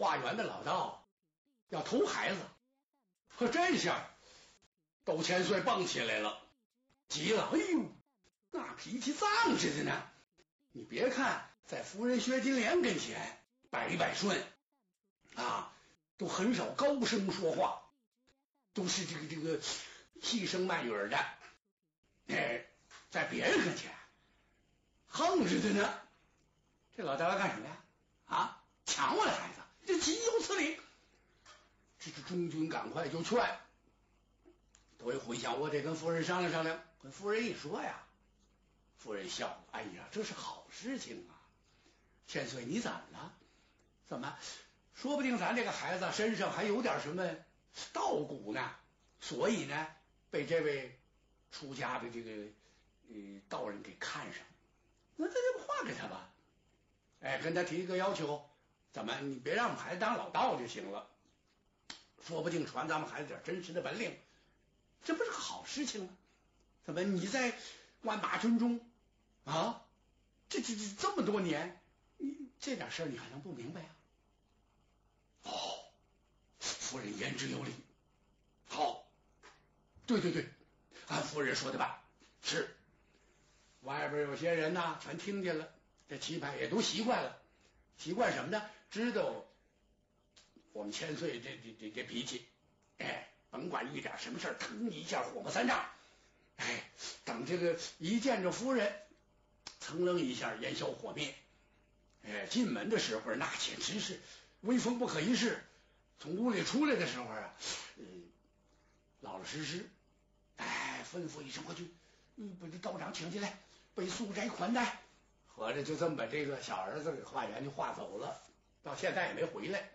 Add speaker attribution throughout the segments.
Speaker 1: 化缘的老道要偷孩子，可这下窦千岁蹦起来了，急了，哎呦，那脾气丧似的呢！你别看在夫人薛金莲跟前百依百顺啊，都很少高声说话，都是这个这个细声慢语的。哎，在别人跟前横着的呢。这老大要干什么呀？啊，抢我的孩子，这岂有此理！这这中军赶快就劝，都一回想，我得跟夫人商量商量。跟夫人一说呀，夫人笑，哎呀，这是好事情啊！千岁，你怎么了？怎么？说不定咱这个孩子身上还有点什么道骨呢，所以呢，被这位出家的这个呃道人给看上。那咱就画给他吧。哎，跟他提一个要求，怎么？你别让我们孩子当老道就行了，说不定传咱们孩子点真实的本领，这不是个好事情吗？怎么？你在万马军中啊，这这这这么多年，你这点事儿你还能不明白呀？哦，夫人言之有理，好，对对对，按夫人说的办。是，外边有些人呐，全听见了。这棋牌也都习惯了，习惯什么呢？知道我们千岁这这这这脾气，哎，甭管遇点什么事，腾一下火冒三丈，哎，等这个一见着夫人，噌楞一下烟消火灭，哎，进门的时候那简直是威风不可一世，从屋里出来的时候啊，老老实实，哎，吩咐一声过去，把这道长请进来，被素斋款待。合着就这么把这个小儿子给化缘就化走了，到现在也没回来。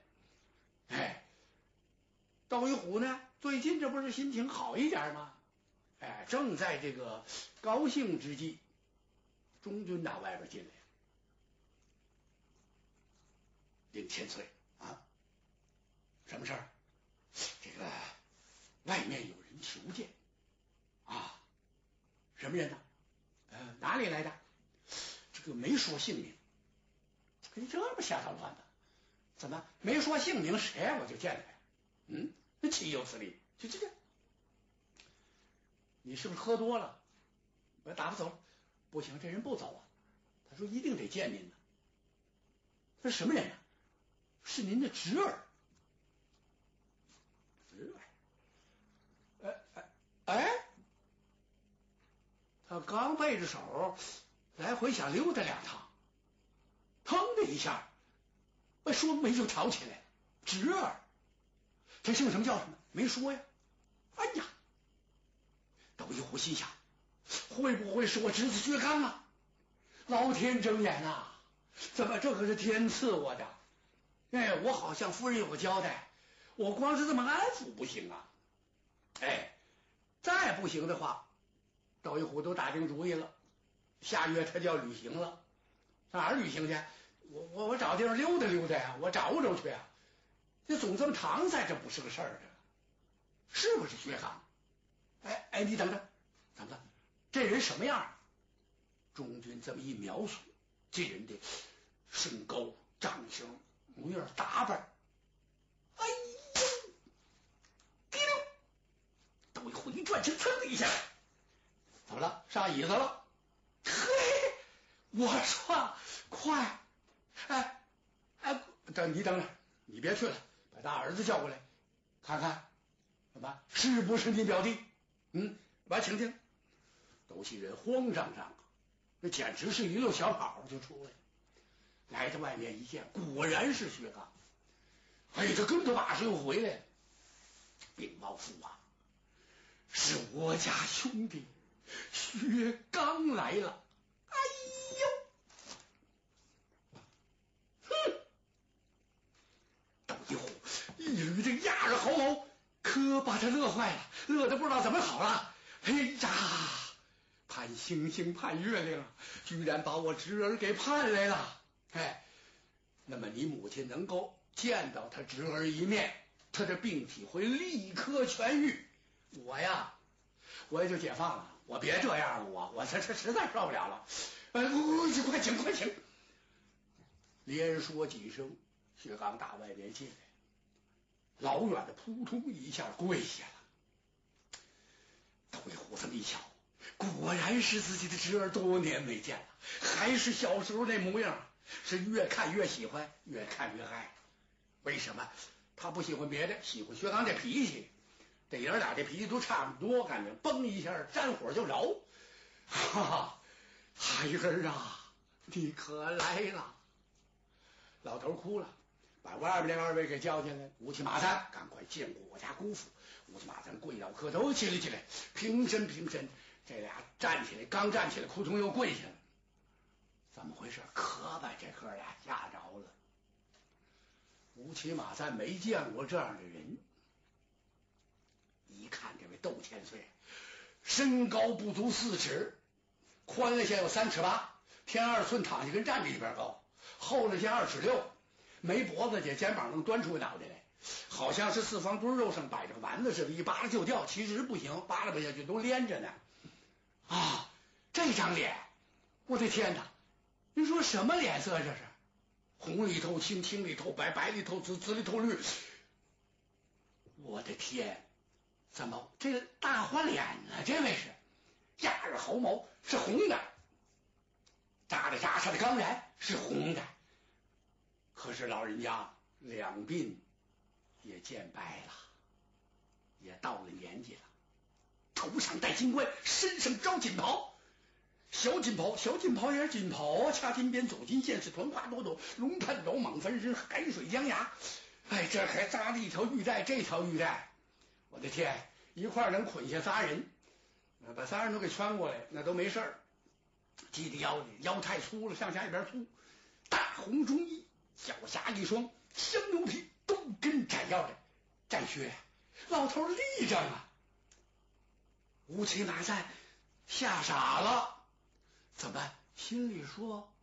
Speaker 1: 哎，窦一虎呢，最近这不是心情好一点吗？哎，正在这个高兴之际，中军打外边进来，领千岁啊，什么事儿？这个外面有人求见啊，什么人呢？呃，哪里来的？这个没说姓名，你这不瞎捣乱的？怎么没说姓名？谁我就见他呀？嗯，那岂有此理！就这个，你是不是喝多了？我打发走。不行，这人不走啊。他说一定得见您呢。他是什么人啊？是您的侄儿。侄儿？哎哎哎！他刚背着手。来回想溜达两趟，腾的一下，哎说没就吵起来。侄儿，他姓什么叫什么？没说呀。哎呀，窦一虎心想：会不会是我侄子薛刚啊？老天睁眼呐！怎么这可是天赐我的？哎，我好像夫人有个交代，我光是这么安抚不行啊。哎，再不行的话，窦一虎都打定主意了。下月他就要旅行了，上哪儿旅行去？我我我找地方溜达溜达呀，我找找去啊！这总这么搪塞，这不是个事儿，是不是薛刚？哎哎，你等着，怎么了？这人什么样？中军这么一描述，这人的身高、长相、模样、打扮，哎呦，滴溜，等一会一转身，噌的一下，怎么了？上椅子了？嘿我说快，哎哎，等你等着，你别去了，把大儿子叫过来，看看什么是不是你表弟？嗯，把请进。窦熙人慌张张，那简直是一溜小跑就出来，来到外面一见，果然是薛刚。哎，这跟头把式又回来了。禀报父王，是我家兄弟薛刚来了。一捋这压着侯某，可把他乐坏了，乐的不知道怎么好了。哎呀，盼星星盼月亮，居然把我侄儿给盼来了。哎，那么你母亲能够见到他侄儿一面，他的病体会立刻痊愈。我呀，我也就解放了。我别这样了，我我这这实在受不了了。哎，快请快请！连说几声。薛刚打外边进来，老远的扑通一下跪下了。窦立虎这么一瞧，果然是自己的侄儿，多年没见了，还是小时候那模样，是越看越喜欢，越看越爱。为什么？他不喜欢别的，喜欢薛刚这脾气。这爷俩这脾气都差不多，感觉嘣一下沾火就着。哈哈，孩儿啊，你可来了！老头哭了，把外边那二位给叫进来。乌漆马三，赶快见过我家姑父。乌漆马三跪倒磕头，起来起来，平身平身。这俩站起来，刚站起来，扑通又跪下了。怎么回事？可把这哥俩吓着了。乌漆马三没见过这样的人，一看这位窦千岁，身高不足四尺，宽了些有三尺八，天二寸，躺下跟站着一边高，厚了些二尺六，没脖子，这肩膀能端出脑袋来，好像是四方墩肉上摆着个丸子似的，一扒拉就掉，其实不行，扒拉不下去，都连着呢。啊，这张脸，我的天哪！你说什么脸色这是？红里透青，青里透白，白里透紫，紫里透绿。我的天，怎么这个大花脸呢？这位是压着毫毛是红的，扎着扎，上的钢然是红的。可是老人家两鬓也渐白了，也到了年纪了，头上戴金冠，身上着锦袍。小锦袍，小锦袍也是锦袍！掐金边，走金线，是团花朵朵，龙探斗，蟒翻身，海水江崖。哎，这还扎了一条玉带，这条玉带，我的天，一块能捆下仨人，把仨人都给圈过来，那都没事儿。系的腰里，腰太粗了，上下一边粗。大红中衣，脚下一双香牛皮，都跟斩腰的战靴，老头立正啊！乌漆马三吓傻了。怎么心里说，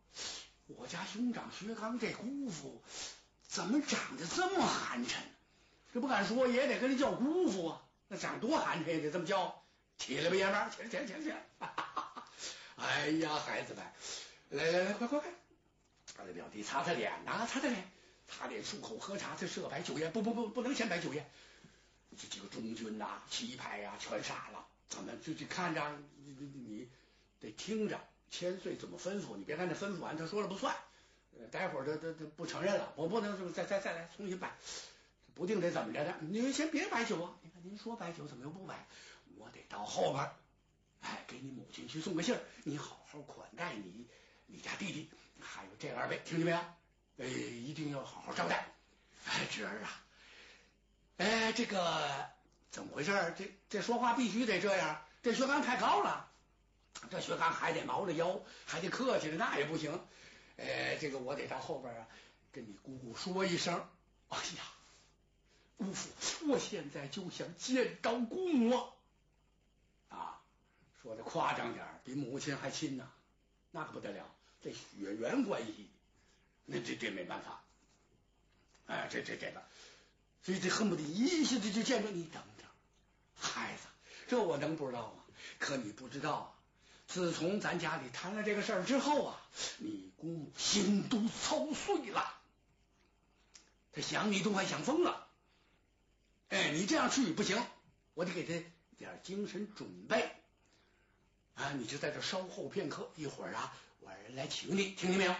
Speaker 1: 我家兄长薛刚这姑父怎么长得这么寒碜？这不敢说，也得跟人叫姑父啊。那长多寒碜也得这么叫。起来吧，爷们儿，起来，起来，起来，起来！哎呀，孩子们，来来来，快快快！他的表弟擦擦脸呐，擦擦脸，擦脸漱口喝茶，这设摆酒宴，不不不，不能先摆酒宴。这几个中军呐、旗牌呀，全傻了。怎么就就看着你你你得听着。千岁怎么吩咐？你别看他吩咐完，他说了不算。待会儿他他他不承认了，我不能再再再来重新摆，不定得怎么着的。您先别摆酒啊！你看您说摆酒，怎么又不摆？我得到后边，哎，给你母亲去送个信儿，你好好款待你你家弟弟，还有这二位，听见没有？哎，一定要好好招待。哎，侄儿啊，哎，这个怎么回事？这这说话必须得这样，这学纲太高了。这薛刚还得毛着腰，还得客气着，那也不行。哎，这个我得到后边啊，跟你姑姑说一声。哎呀，姑父，我现在就想见到姑母啊！说的夸张点比母亲还亲呢，那可不得了，这血缘关系，那这这没办法。哎，这这这个，所以这恨不得一下子就见着你。等等，孩子，这我能不知道吗？可你不知道。自从咱家里谈了这个事儿之后啊，你姑母心都操碎了，他想你都快想疯了。哎，你这样去不行，我得给他点精神准备啊！你就在这稍后片刻，一会儿啊，我人来请你，听见没有？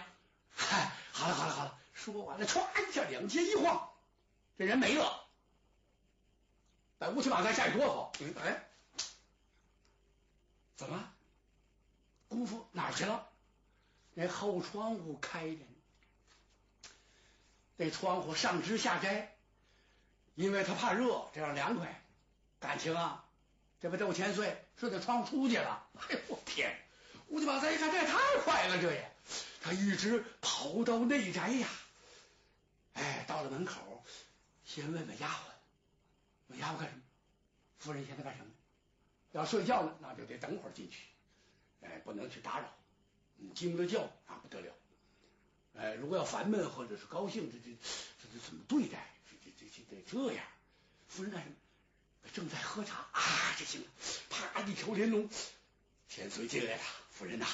Speaker 1: 嗨，好了好了好了，说完了，歘一下，两肩一晃，这人没了，把乌漆马三吓一哆嗦。哎，怎么？姑父哪去了？那后窗户开着呢，那窗户上支下摘，因为他怕热，这样凉快。感情啊，这不窦千岁顺着窗户出去了。哎呦我天！乌鸡马三一看，这也太快了，这也。他一直跑到内宅呀，哎，到了门口，先问问丫鬟，问丫鬟干什么？夫人现在干什么？要睡觉呢，那就得等会儿进去。哎，不能去打扰，你惊了叫那不得了。哎，如果要烦闷或者是高兴，这这这这怎么对待？这这这得这样。夫人干什么？正在喝茶啊，这行了，啪一条连龙，千岁进来了。夫人呐，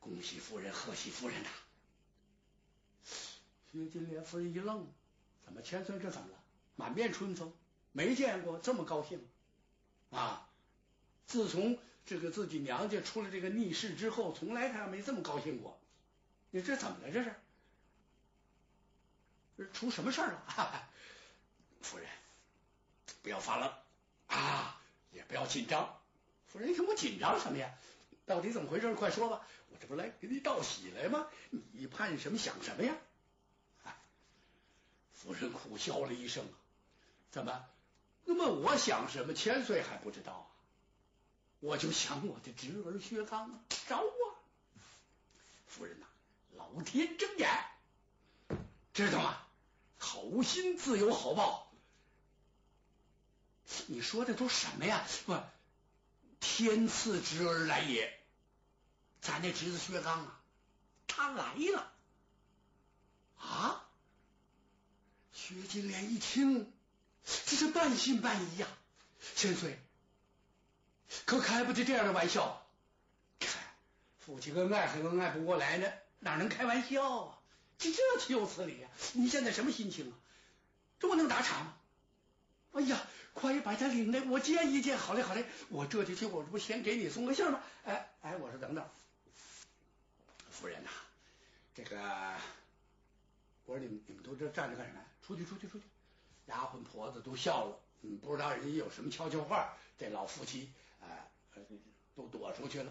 Speaker 1: 恭喜夫人，贺喜夫人呐。薛金莲夫人一愣，怎么千岁这怎么了？满面春风，没见过这么高兴啊！自从这个自己娘家出了这个逆事之后，从来他没这么高兴过。你这怎么了？这是？出什么事儿了？夫人，不要发愣啊，也不要紧张。夫人你听我紧张什么呀？到底怎么回事？快说吧！我这不来给你道喜来吗？你盼什么想什么呀？夫人苦笑了一声。怎么？那么我想什么？千岁还不知道啊？我就想我的侄儿薛刚啊，招啊！夫人呐，老天睁眼，知道吗？好心自有好报。你说的都什么呀？不，天赐侄儿来也。咱那侄子薛刚啊，他来了。啊？薛金莲一听。这是半信半疑呀，千岁，可开不得这样的玩笑。看，父亲恩爱还恩爱不过来呢，哪能开玩笑啊？这这岂有此理呀？你现在什么心情啊？这我能打岔吗？哎呀，快把他领来，我见一见。好嘞，好嘞，我这就去。我这不先给你送个信吗？哎哎，我说等等，夫人呐，这个，我说你们你们都这站着干什么？出去，出去，出去。丫鬟婆子都笑了，不知道人家有什么悄悄话，这老夫妻哎都躲出去了。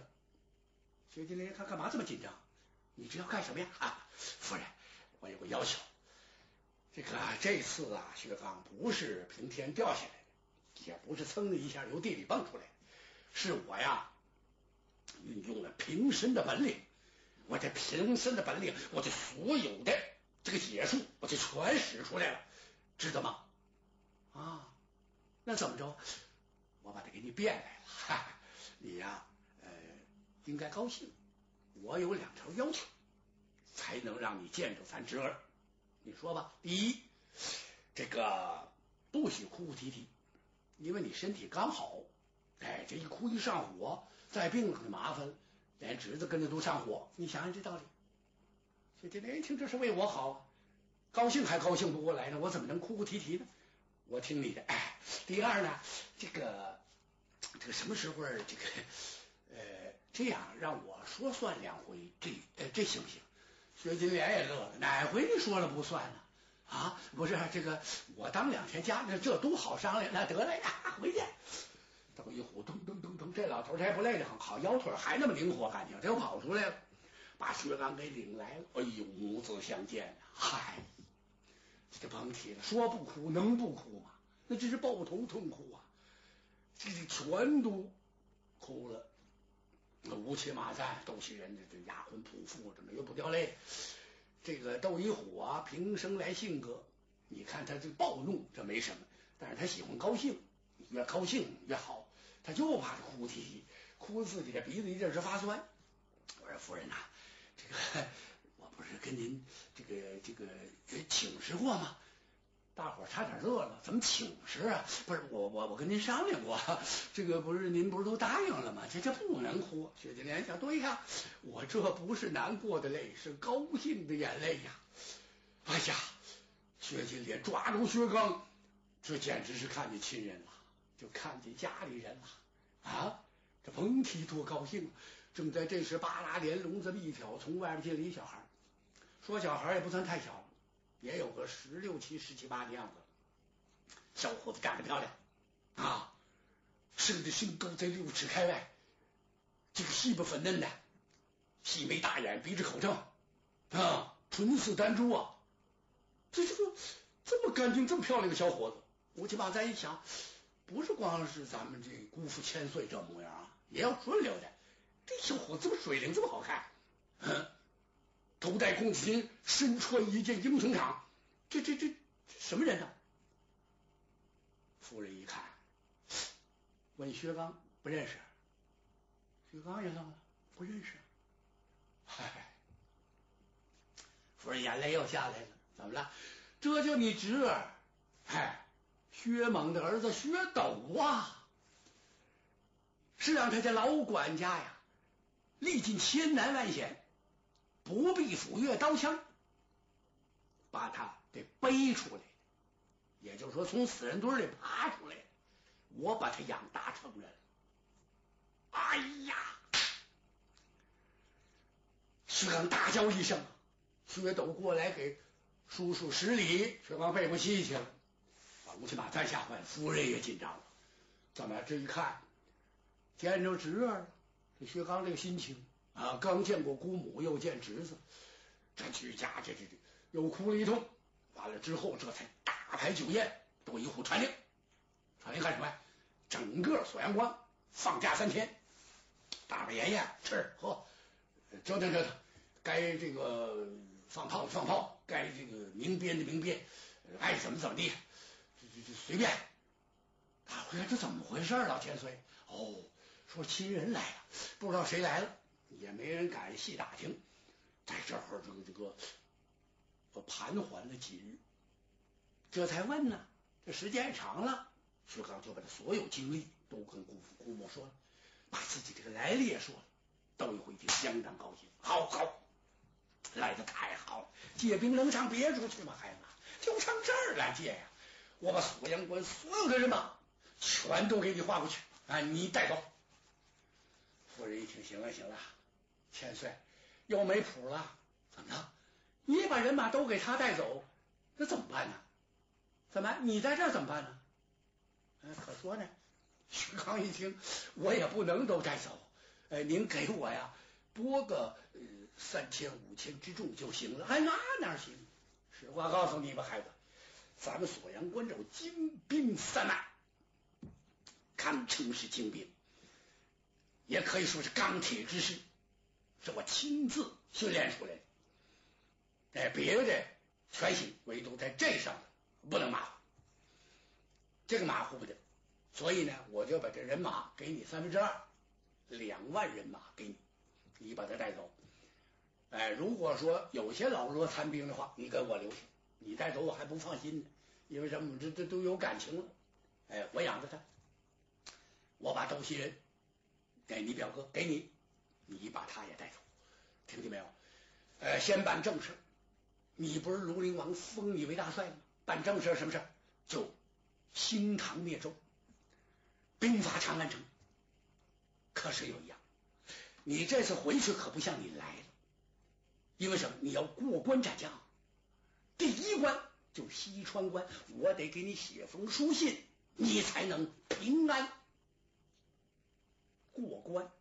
Speaker 1: 薛金莲看干嘛这么紧张？你这要干什么呀？啊，夫人，我有个要求，这个这次啊，薛刚不是凭天掉下来，也不是噌的一下由地里蹦出来，是我呀运用了平身的本领，我这平身的本领，我这所有的这个解数，我就全使出来了，知道吗？啊，那怎么着？我把它给你变来了，哈，你呀，呃，应该高兴。我有两条要求，才能让你见着咱侄儿。你说吧。第一，这个不许哭哭啼啼，因为你身体刚好。哎，这一哭一上火，再病了就麻烦了，连侄子跟着都上火。你想想这道理。薛金莲一听，这是为我好，高兴还高兴不过来呢，我怎么能哭哭啼啼呢？我听你的，哎，第二呢，这个这个什么时候这个呃这样让我说算两回，这这行不行？薛金莲也乐了，哪回你说了不算呢？啊，不是这个我当两天家，那这都好商量。那得了呀，回去。等一虎噔噔噔噔，这老头儿还不累得很，好腰腿还那么灵活，感情这又跑出来了，把薛刚给领来了。哎呦，母子相见，嗨。这甭提了，说不哭能不哭吗？那真是抱头痛哭啊！这全都哭了，那乌漆马赞，都是人家这丫鬟仆妇，怎么又不掉泪。这个窦一虎啊，平生来性格，你看他这暴怒，这没什么，但是他喜欢高兴，越高兴越好，他就怕哭啼啼，哭自己的鼻子一阵是发酸。我说夫人呐，这个我。不是跟您这个这个请示过吗？大伙儿差点乐了，怎么请示啊？不是我我我跟您商量过，这个不是您不是都答应了吗？这这不能哭。薛金莲想，对呀，我这不是难过的泪，是高兴的眼泪呀！哎呀，薛金莲抓住薛刚，这简直是看见亲人了，就看见家里人了啊！这甭提多高兴了。正在这时，巴拉连笼子一挑，从外边进来一小孩。说小孩也不算太小，也有个十六七、十七八的样子。小伙子长得漂亮啊，生的身高在六尺开外，这个细不粉嫩的，细眉大眼，鼻子口正啊，唇似丹珠啊。这这个这么干净、这么漂亮的小伙子，吴七八再一想，不是光是咱们这姑父千岁这模样啊，也要顺溜的。这小伙子这么水灵，这么好看。头戴公子巾，身穿一件英雄氅，这这这什么人呢？夫人一看，问薛刚不认识，薛刚也愣了，不认识。嗨，夫人眼泪又下来了，怎么了？这就你侄儿，嗨，薛猛的儿子薛斗啊，是让他家老管家呀，历尽千难万险。不必斧钺刀枪，把他给背出来，也就是说从死人堆里爬出来，我把他养大成人。哎呀！薛刚大叫一声，薛斗过来给叔叔施礼，薛刚背不起去了。把吴七马再吓坏了，夫人也紧张了。怎么这一看，见着侄儿了？这薛刚这个心情啊，刚见过姑母，又见侄子，这居家这这这又哭了一通。完了之后，这才大排酒宴，都一户传令。传令干什么呀？整个锁阳关放假三天，大摆宴宴，吃喝，折腾折腾。该这个放炮的放炮，该这个鸣鞭的鸣鞭，爱怎么怎么地。就随便，大伙看这怎么回事？老千岁，哦，说亲人来了，不知道谁来了，也没人敢细打听。在这儿，这个这个，我盘桓了几日，这才问呢。这时间长了，薛刚就把他所有经历都跟姑父姑母说了，把自己这个来历也说了。窦一回听，相当高兴，好好，来的太好了，借兵能上别处去吗？孩子，就上这儿来借呀。我把锁阳关所有的人马全都给你划过去，啊，你带走。夫人一听，行了行了，千岁又没谱了，怎么着？你把人马都给他带走，那怎么办呢？怎么你在这怎么办呢？可说呢。徐康一听，我也不能都带走，哎，您给我呀拨个三千五千之众就行了。哎，那哪行？实话告诉你吧，孩子。咱们锁阳关这精兵三万，堪称是精兵，也可以说是钢铁之师，是我亲自训练出来的。哎，别的全行，唯独在这上不能马虎，这个马虎不得。所以呢，我就把这人马给你三分之二，两万人马给你，你把他带走。哎，如果说有些老弱残兵的话，你给我留下。你带走我还不放心呢，因为什么？这这都有感情了。哎，我养着他，我把窦西人给你表哥，给你，你把他也带走，听见没有？呃，先办正事。你不是庐陵王封你为大帅吗？办正事什么事？就兴唐灭周，兵发长安城。可是有一样，你这次回去可不像你来了，因为什么？你要过关斩将。第一关就西川关，我得给你写封书信，你才能平安过关。